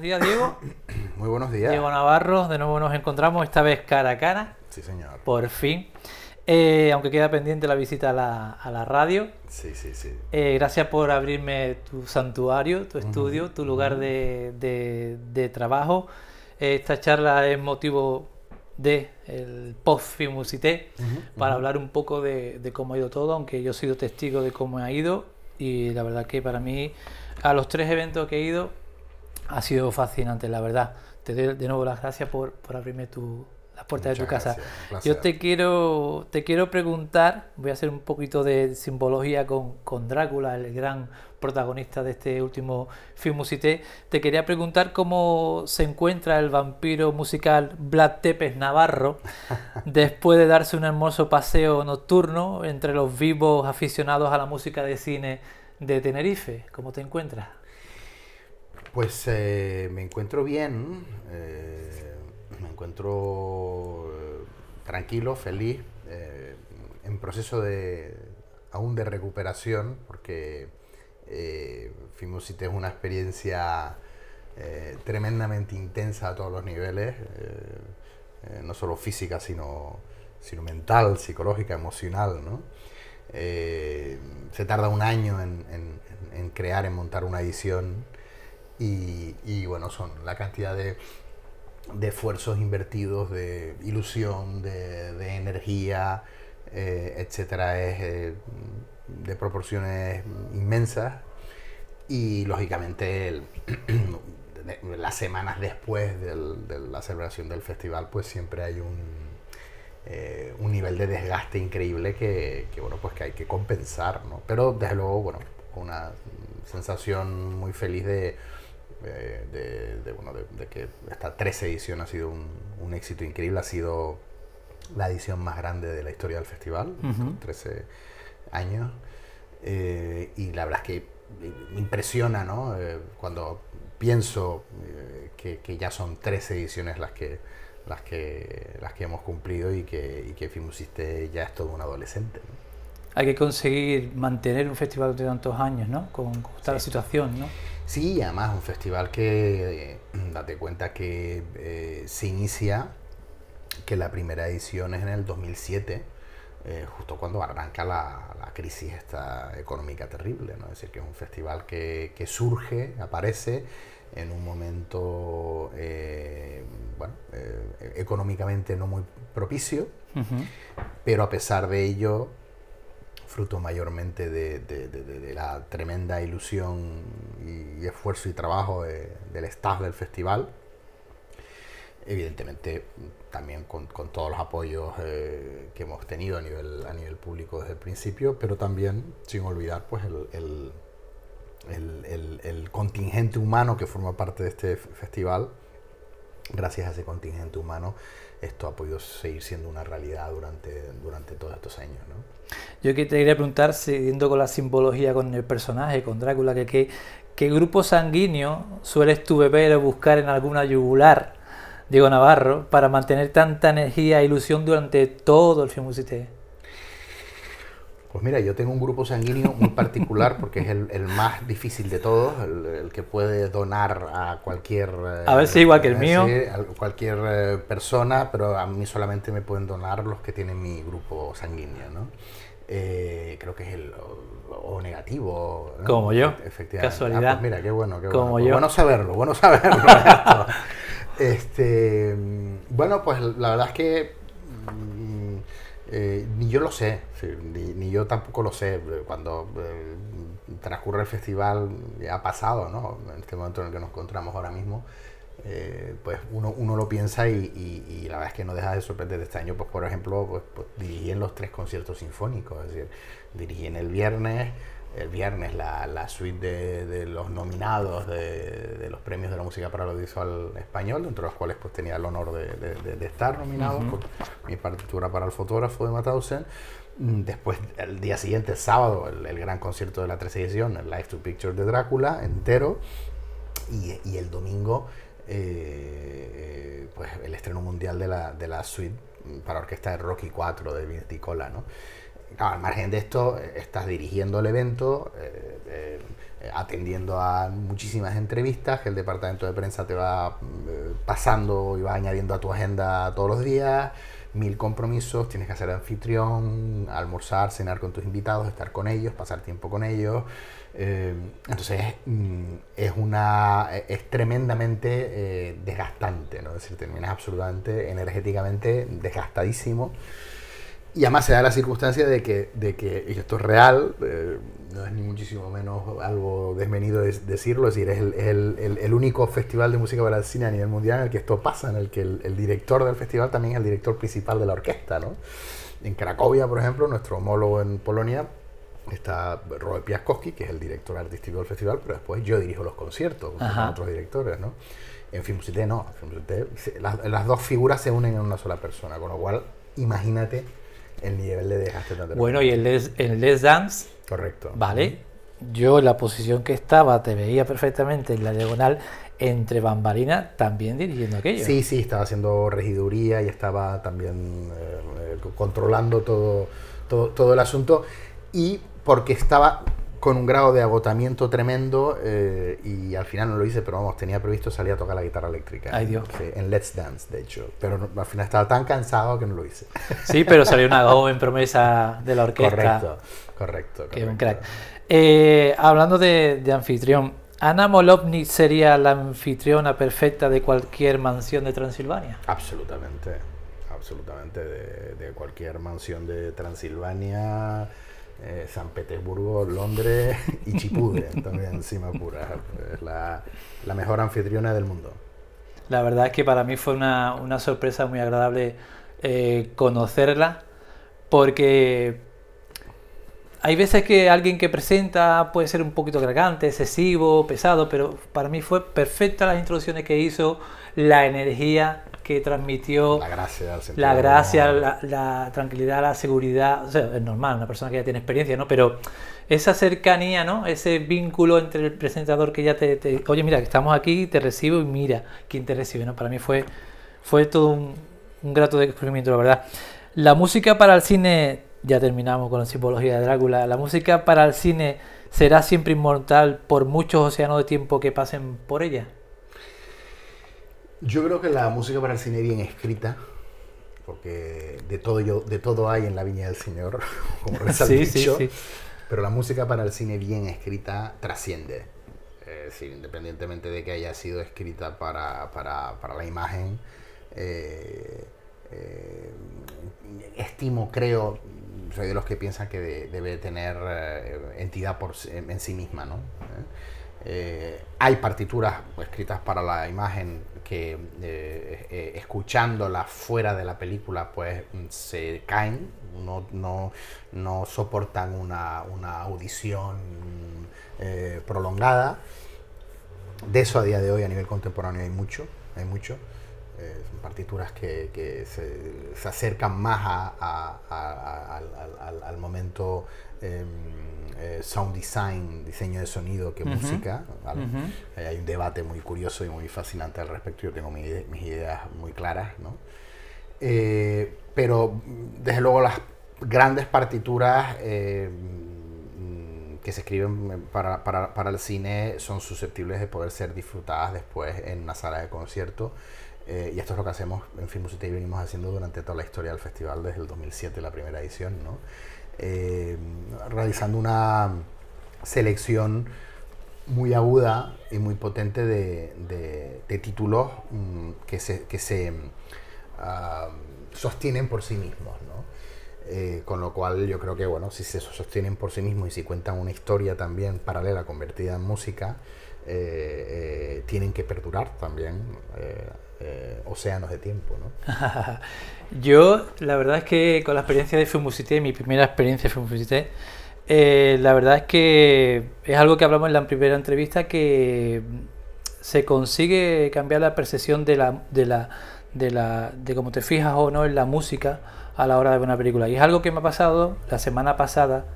días, Diego. Muy buenos días. Diego Navarro, de nuevo nos encontramos, esta vez cara a cara. Sí, señor. Por fin. Eh, aunque queda pendiente la visita a la, a la radio. Sí, sí, sí. Eh, gracias por abrirme tu santuario, tu estudio, tu lugar de, de- de trabajo. Eh, esta charla es motivo de el post Fimusité para hablar un poco de, de cómo ha ido todo, aunque yo he sido testigo de cómo ha ido y la verdad que para mí a los tres eventos que he ido ha sido fascinante, la verdad. Te doy de nuevo las gracias por, por abrirme tu, las puertas de tu casa. gracias. Yo te quiero, te quiero preguntar, voy a hacer un poquito de simbología con, con Drácula, el gran protagonista de este último film musité. Te quería preguntar cómo se encuentra el vampiro musical Vlad Tepes Navarro después de darse un hermoso paseo nocturno entre los vivos aficionados a la música de cine de Tenerife. ¿Cómo te encuentras? Pues eh, me encuentro bien, eh, me encuentro eh, tranquilo, feliz, en proceso de aún de recuperación, porque eh, Filmosite es una experiencia tremendamente intensa a todos los niveles, no solo física, sino, sino mental, psicológica, emocional, ¿no? Se tarda un año en, en- en crear, en montar una edición y, y, bueno, son la cantidad de, de esfuerzos invertidos, de ilusión, de, de energía, eh, etcétera, es eh, de proporciones inmensas y lógicamente las semanas después de la celebración del festival pues siempre hay un, eh, un nivel de desgaste increíble que, que, bueno pues que hay que compensar ¿no? pero desde luego bueno una sensación muy feliz de, eh, de, de, bueno, de, de que esta 13 edición ha sido un, un éxito increíble ha sido la edición más grande de la historia del festival Ujú. 13 años eh, y la verdad es que me impresiona ¿no? Eh, cuando pienso eh, que, que ya son tres ediciones las que las que las que hemos cumplido y que, y que Fimusiste ya es todo un adolescente ¿no? Hay que conseguir mantener un festival de tantos años, ¿no? Con, con esta Sí. situación, ¿no? Sí, además un festival que, eh, date cuenta que eh, se inicia, que la primera edición es en el 2007, eh, justo cuando arranca la, la crisis esta económica terrible, ¿no? Es decir, que es un festival que, que surge, aparece en un momento, eh, bueno, eh, económicamente no muy propicio, Ujú. pero a pesar de ello, fruto mayormente de, la tremenda ilusión y, esfuerzo y trabajo de- del staff del festival, evidentemente también con, todos los apoyos eh, que hemos tenido a nivel, a nivel público desde el principio, pero también sin olvidar pues el, el- el- contingente humano que forma parte de este festival. Gracias a ese contingente humano, esto ha podido seguir siendo una realidad durante, durante todos estos años. ¿no? Yo que te quería preguntar, siguiendo con la simbología con el personaje, con Drácula, que qué, grupo sanguíneo sueles tú beber o buscar en alguna yugular, Diego Navarro, para mantener tanta energía e ilusión durante todo el film? Pues mira, yo tengo un grupo sanguíneo muy particular porque es el, el más difícil de todos, el, el que puede donar a cualquier... eh, A ver si igual que el mío. a cualquier eh, persona, pero a mí solamente me pueden donar los que tienen mi grupo sanguíneo, ¿no? Eh, creo que es el O, O negativo. ¿no? Como yo. Efectivamente. Casualidad. Ah, pues mira, qué bueno, qué Como bueno. Pues yo. Bueno saberlo, bueno saberlo. este, mm, bueno, pues la verdad es que mm, eh, ni yo lo sé, ni, ni yo tampoco lo sé. Cuando eh, transcurre el festival, ha pasado, ¿no? En este momento en el que nos encontramos ahora mismo, eh, pues uno, uno lo piensa y, la verdad es que no deja de sorprender este año. Pues por ejemplo, pues, pues, en los tres conciertos sinfónicos, es decir, dirigí en el viernes, el viernes la, la suite de, de los nominados de, de los premios de la música para el audiovisual español, entre los cuales pues tenía el honor de, estar nominado por mi partitura para el fotógrafo de Mauthausen. Mm, Después, el día siguiente, el sábado, el, el gran concierto de la 13 edición, el Live to Picture de Drácula, entero. Y, y el domingo, eh, pues el estreno mundial de la, de la suite mm, para orquesta de Rocky 4 de Vince Di Cola, ¿no? Claro, al margen de esto, eh, estás dirigiendo el evento, eh, eh, atendiendo a muchísimas entrevistas que el departamento de prensa te va eh, pasando y va añadiendo a tu agenda todos los días, mil compromisos, tienes que hacer anfitrión, almorzar, cenar con tus invitados, estar con ellos, pasar tiempo con ellos. Entonces mm, es, una, es tremendamente desgastante, ¿no? es decir, terminas absolutamente energéticamente desgastadísimo. Y además se da la circunstancia de que, de que y esto es real, eh, no es ni muchísimo menos algo desmenido de decirlo, es decir, es, el, el, el, único festival de música para el cine a nivel mundial en el que esto pasa, en el que el, director del festival también es el director principal de la orquesta. ¿no? En Cracovia, por ejemplo, nuestro homólogo en Polonia, está Robert Piaskowski, que es el director artístico del festival, pero después yo dirijo los conciertos con otros directores. ¿no? En Filmcité no, en las, las dos figuras se unen en una sola persona, con lo cual imagínate el nivel de dejaste Bueno, y el Les, Dance. Correcto. Vale. Yo en la posición que estaba te veía perfectamente en la diagonal entre bambalinas también dirigiendo aquello. Sí, sí, estaba haciendo regiduría y estaba también eh, controlando todo, todo, todo el asunto. Y porque estaba con un grado de agotamiento tremendo eh, y al final no lo hice, pero vamos, tenía previsto salir a tocar la guitarra eléctrica. Ay, Dios. en Let's Dance, de hecho. Pero al final estaba tan cansado que no lo hice. Sí, pero salió una joven promesa de la orquesta. Correcto, correcto. Que un crack. Eh, hablando de, anfitrión, ¿Ana Molovny sería la anfitriona perfecta de cualquier mansión de Transilvania? Absolutamente, absolutamente. De, de cualquier mansión de Transilvania eh, San Petersburgo, Londres y Chipudre, también Simapura. Es la, la, mejor anfitriona del mundo. La verdad es que para mí fue una, una sorpresa muy agradable eh, conocerla, porque hay veces que alguien que presenta puede ser un poquito cargante, excesivo, pesado, pero para mí fue perfecta las introducciones que hizo, la energía que transmitió la gracia, la, gracia la, tranquilidad, la seguridad. O sea, es normal, una persona que ya tiene experiencia, ¿no? Pero esa cercanía, ¿no? Ese vínculo entre el presentador que ya te, oye, mira, que estamos aquí, te recibo y mira quién te recibe, ¿no? Para mí fue, fue todo un, un grato descubrimiento, la verdad. La música para el cine, ya terminamos con la simbología de Drácula, la música para el cine será siempre inmortal por muchos océanos de tiempo que pasen por ella. Yo creo que la música para el cine bien escrita, porque de todo, yo, de todo hay en la Viña del Señor, como sí, dicho, sí, pero la música para el cine bien escrita trasciende. Es independientemente de que haya sido escrita para, para, para la imagen, eh, eh, estimo, creo, soy de los que piensan que debe tener eh, entidad por, en, sí misma, ¿no? Hay partituras escritas para la imagen que eh, eh, escuchándola fuera de la película pues se caen, no, no, no soportan una, una audición eh, prolongada. De eso a día de hoy a nivel contemporáneo hay mucho, hay mucho. Son partituras que, que se, se, acercan más a, a, al, al, momento em, eh, sound design, diseño de sonido, que música. Hay un debate muy curioso y muy fascinante al respecto. Yo tengo mis ideas muy claras, ¿no? Eh, pero desde luego las grandes partituras eh, que se escriben para, para, para, el cine son susceptibles de poder ser disfrutadas después en una sala de concierto. Y esto es lo que hacemos en Film y venimos haciendo durante toda la historia del festival desde el 2007, la primera edición. ¿no? Eh, realizando una selección muy aguda y muy potente de, títulos mm, que se, que se ah, sostienen por sí mismos. Eh, con lo cual yo creo que bueno, si se sostienen por sí mismos y si cuentan una historia también paralela convertida en música, eh, tienen que perdurar también océanos de tiempo. ¿no? Yo, la verdad es que con la experiencia de Fumusité, mi primera experiencia de Fumusité, eh, la verdad es que es algo que hablamos en la primera entrevista, que se consigue cambiar la percepción de la, de la, de la, de cómo te fijas o no en la música a la hora de ver una película. Y es algo que me ha pasado la semana pasada,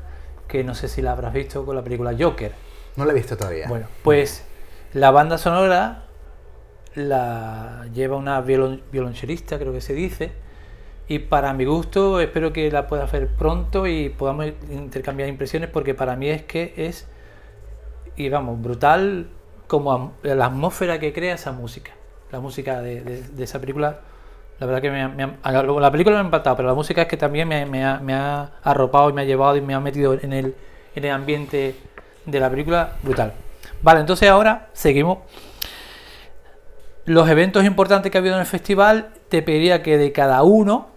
que no sé si la habrás visto con la película Joker. No la he visto todavía. Bueno, pues la banda sonora la lleva una violonchelista, creo que se dice, y para mi gusto espero que la pueda hacer pronto y podamos intercambiar impresiones porque para mí es que es y vamos, brutal como la atmósfera que crea esa música. La música de, esa película, la verdad que me, la película me ha impactado, pero la música es que también me, ha, arropado y me ha llevado y me ha metido en el, en el ambiente de la película brutal. Vale, entonces ahora seguimos. Los eventos importantes que ha habido en el festival, te pediría que de cada uno,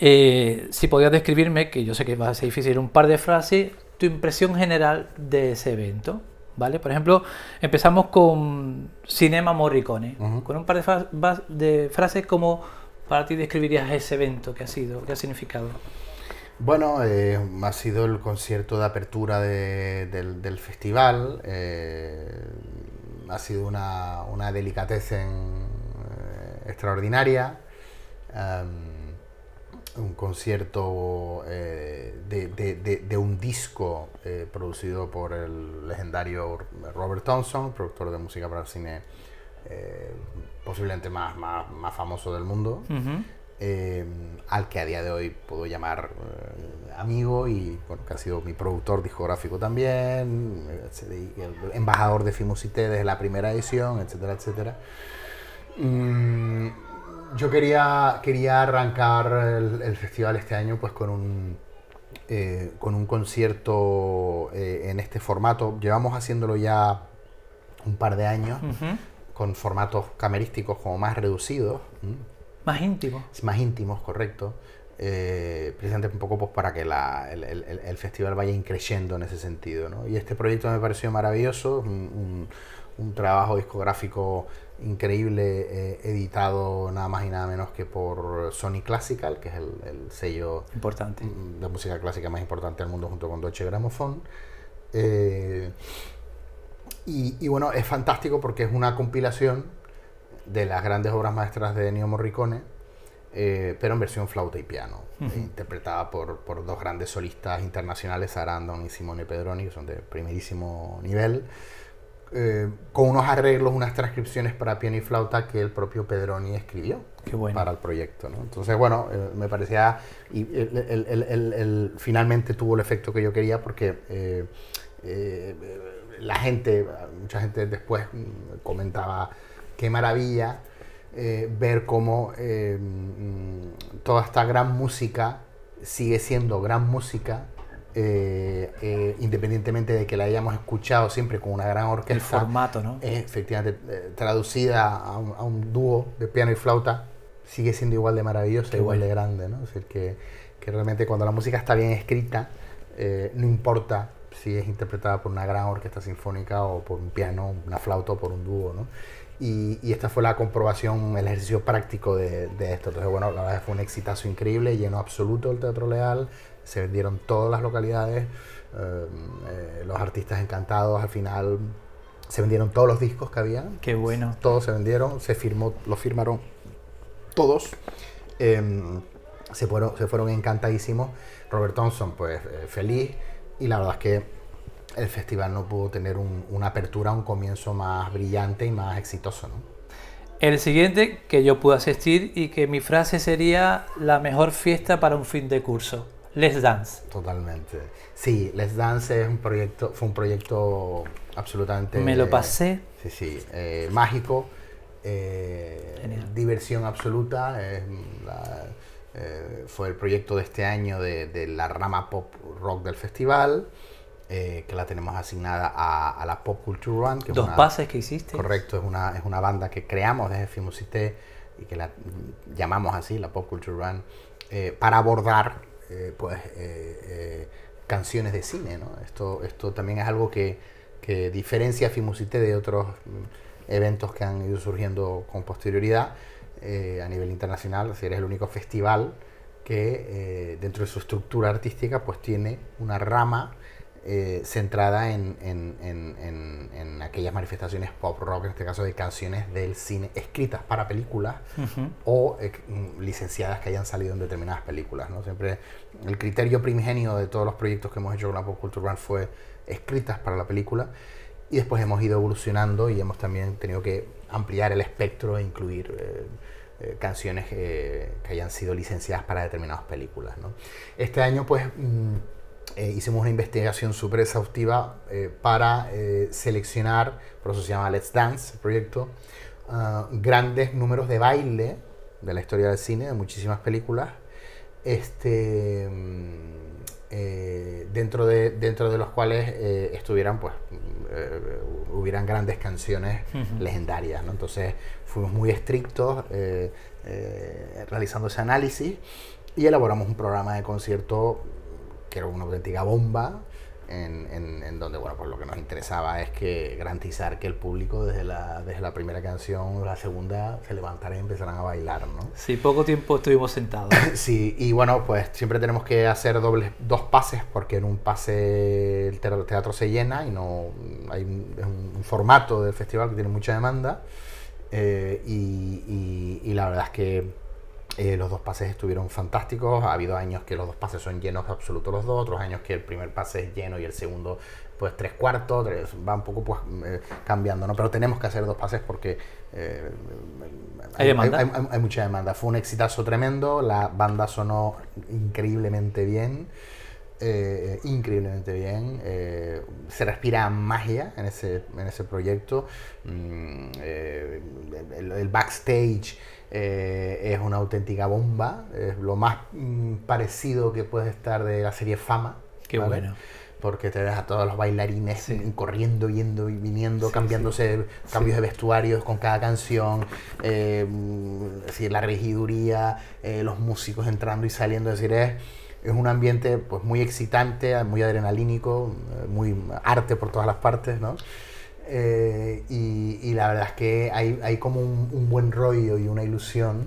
eh, si podías describirme, que yo sé que va a ser difícil, un par de frases, tu impresión general de ese evento. ¿Vale? Por ejemplo, empezamos con Cinema Morricone, con un par de, frases como para ti describirías ese evento que ha sido, que ha significado. Bueno, eh, ha sido el concierto de apertura del, festival. Eh, ha sido una, una delicatez eh, extraordinaria. un concierto de, un disco producido por el legendario Robert Thompson, productor de música para el cine posiblemente más, más, famoso del mundo. Eh, al que a día de hoy puedo llamar eh, amigo y bueno, que ha sido mi productor discográfico también, eh, embajador de Fimusité desde la primera edición, etcétera, etcétera. Mm, yo quería, quería arrancar el, festival este año pues con un, con un concierto en este formato. Llevamos haciéndolo ya un par de años, con formatos camerísticos como más reducidos. Más íntimos. Más íntimos, correcto. Eh, precisamente un poco pues, para que el, festival vaya increciendo en ese sentido. ¿no? Y este proyecto me pareció maravilloso, un, trabajo discográfico increíble, eh, editado nada más y nada menos que por Sony Classical, que es el, sello importante. de música clásica más importante del mundo junto con Deutsche Grammophon. Eh, y, y bueno, es fantástico porque es una compilación de las grandes obras maestras de Ennio Morricone, eh, pero en versión flauta y piano, interpretada por, por, dos grandes solistas internacionales, Sarandon y Simone Pedroni, que son de primerísimo nivel, eh, con unos arreglos, unas transcripciones para piano y flauta que el propio Pedroni escribió para el proyecto. ¿no? Entonces, bueno, eh, me parecía, y el, finalmente tuvo el efecto que yo quería porque la gente, mucha gente después comentaba qué maravilla eh, ver cómo eh, mm, toda esta gran música sigue siendo gran música, eh, independientemente de que la hayamos escuchado siempre con una gran orquesta. El formato, ¿no? efectivamente, traducida a un, dúo de piano y flauta, sigue siendo igual de maravillosa, igual de grande, ¿no? Es decir, que, que, realmente cuando la música está bien escrita, no importa si es interpretada por una gran orquesta sinfónica o por un piano, una flauta o por un dúo, ¿no? Y, esta fue la comprobación, el ejercicio práctico de, esto. Entonces, bueno, la verdad fue un exitazo increíble, lleno absoluto el Teatro Leal, se vendieron todas las localidades, eh, eh, los artistas encantados, al final se vendieron todos los discos que había. Qué bueno. Todos se vendieron, se firmó, lo firmaron todos. Em, se, fueron, se fueron encantadísimos. Robert Thompson, pues eh, feliz. Y la verdad es que el festival no pudo tener una apertura, un comienzo más brillante y más exitoso. ¿no? El siguiente, que yo pude asistir y que mi frase sería la mejor fiesta para un fin de curso. Let's Dance. Totalmente. Sí, Let's Dance es un proyecto, fue un proyecto absolutamente... Me lo pasé. sí, sí, eh, mágico, eh, diversión absoluta. Eh, fue el proyecto de este año de la rama pop rock del festival. Eh, que la tenemos asignada a, la Pop Culture Run. Dos pases que hiciste. Correcto, es una, es una banda que creamos desde Fimusité y que la llamamos así, la Pop Culture Run, eh, para abordar pues, canciones de cine. ¿no? Esto, esto también es algo que, que diferencia a de otros mm, eventos que han ido surgiendo con posterioridad a nivel internacional. Es, eres el único festival que dentro de su estructura artística pues tiene una rama eh, centrada en, en, aquellas manifestaciones pop rock, en este caso de canciones del cine escritas para películas o eh, mm, licenciadas que hayan salido en determinadas películas. ¿no? Siempre el criterio primigenio de todos los proyectos que hemos hecho con la Pop Culture Run fue escritas para la película y después hemos ido evolucionando y hemos también tenido que ampliar el espectro e incluir eh, canciones que hayan sido licenciadas para determinadas películas. ¿no? Este año pues... Mm, eh, hicimos una investigación súper exhaustiva para seleccionar, por eso se llama Let's Dance, el proyecto, ah, grandes números de baile de la historia del cine, de muchísimas películas, este, mm, dentro, de, dentro de los cuales estuvieran, pues, hubieran grandes canciones legendarias. ¿no? Entonces fuimos muy estrictos realizando ese análisis y elaboramos un programa de concierto que era una auténtica bomba, en, en, donde bueno, pues lo que nos interesaba es que garantizar que el público desde la, desde la primera canción la segunda se levantara y empezaran a bailar, ¿no? Sí, poco tiempo estuvimos sentados. sí, y bueno, pues siempre tenemos que hacer dobles, dos pases porque en un pase el teatro se llena y no hay un, un formato del festival que tiene mucha demanda eh, y, y la verdad es que eh, los dos pases estuvieron fantásticos. Ha habido años que los dos pases son llenos absolutos los dos, otros años que el primer pase es lleno y el segundo pues tres cuartos, va un poco pues eh, cambiando, ¿no? Pero tenemos que hacer dos pases porque eh, ¿Hay, hay, mucha demanda. Fue un exitazo tremendo, la banda sonó increíblemente bien. increíblemente bien. se respira magia en ese, en ese proyecto. Mm, el, backstage eh, es una auténtica bomba, es lo más mm, parecido que puede estar de la serie Fama. Qué bueno. Porque te ves a todos los bailarines corriendo, yendo y viniendo, cambiándose cambios de vestuarios con cada canción, eh, decir, la regiduría, eh, los músicos entrando y saliendo, es decir, es, es un ambiente pues muy excitante, muy adrenalínico, muy arte por todas las partes, ¿no? Eh, y, la verdad es que hay, hay como un, buen rollo y una ilusión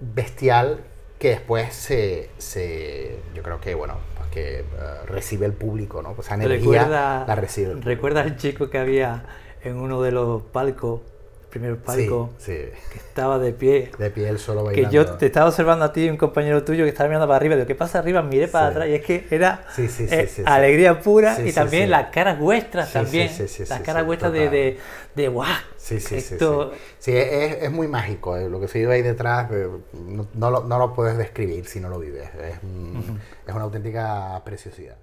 bestial que después se, se yo creo que, bueno, pues que eh, recibe el público, ¿no? Pues esa energía la recibe. ¿Recuerdas el chico que había en uno de los palcos primer palco, que estaba de pie. De pie él solo bailando. Que yo te estaba observando a ti y un compañero tuyo que estaba mirando para arriba. Digo, ¿qué pasa arriba? Miré para atrás y es que era eh, alegría pura y también las caras vuestras también. las caras vuestras de, de, de ¡guau! Sí, sí, sí. Sí, es, es, muy mágico. Eh, lo que se vive ahí detrás eh, no, no, lo, no, lo, puedes describir si no lo vives. Es, es una auténtica preciosidad.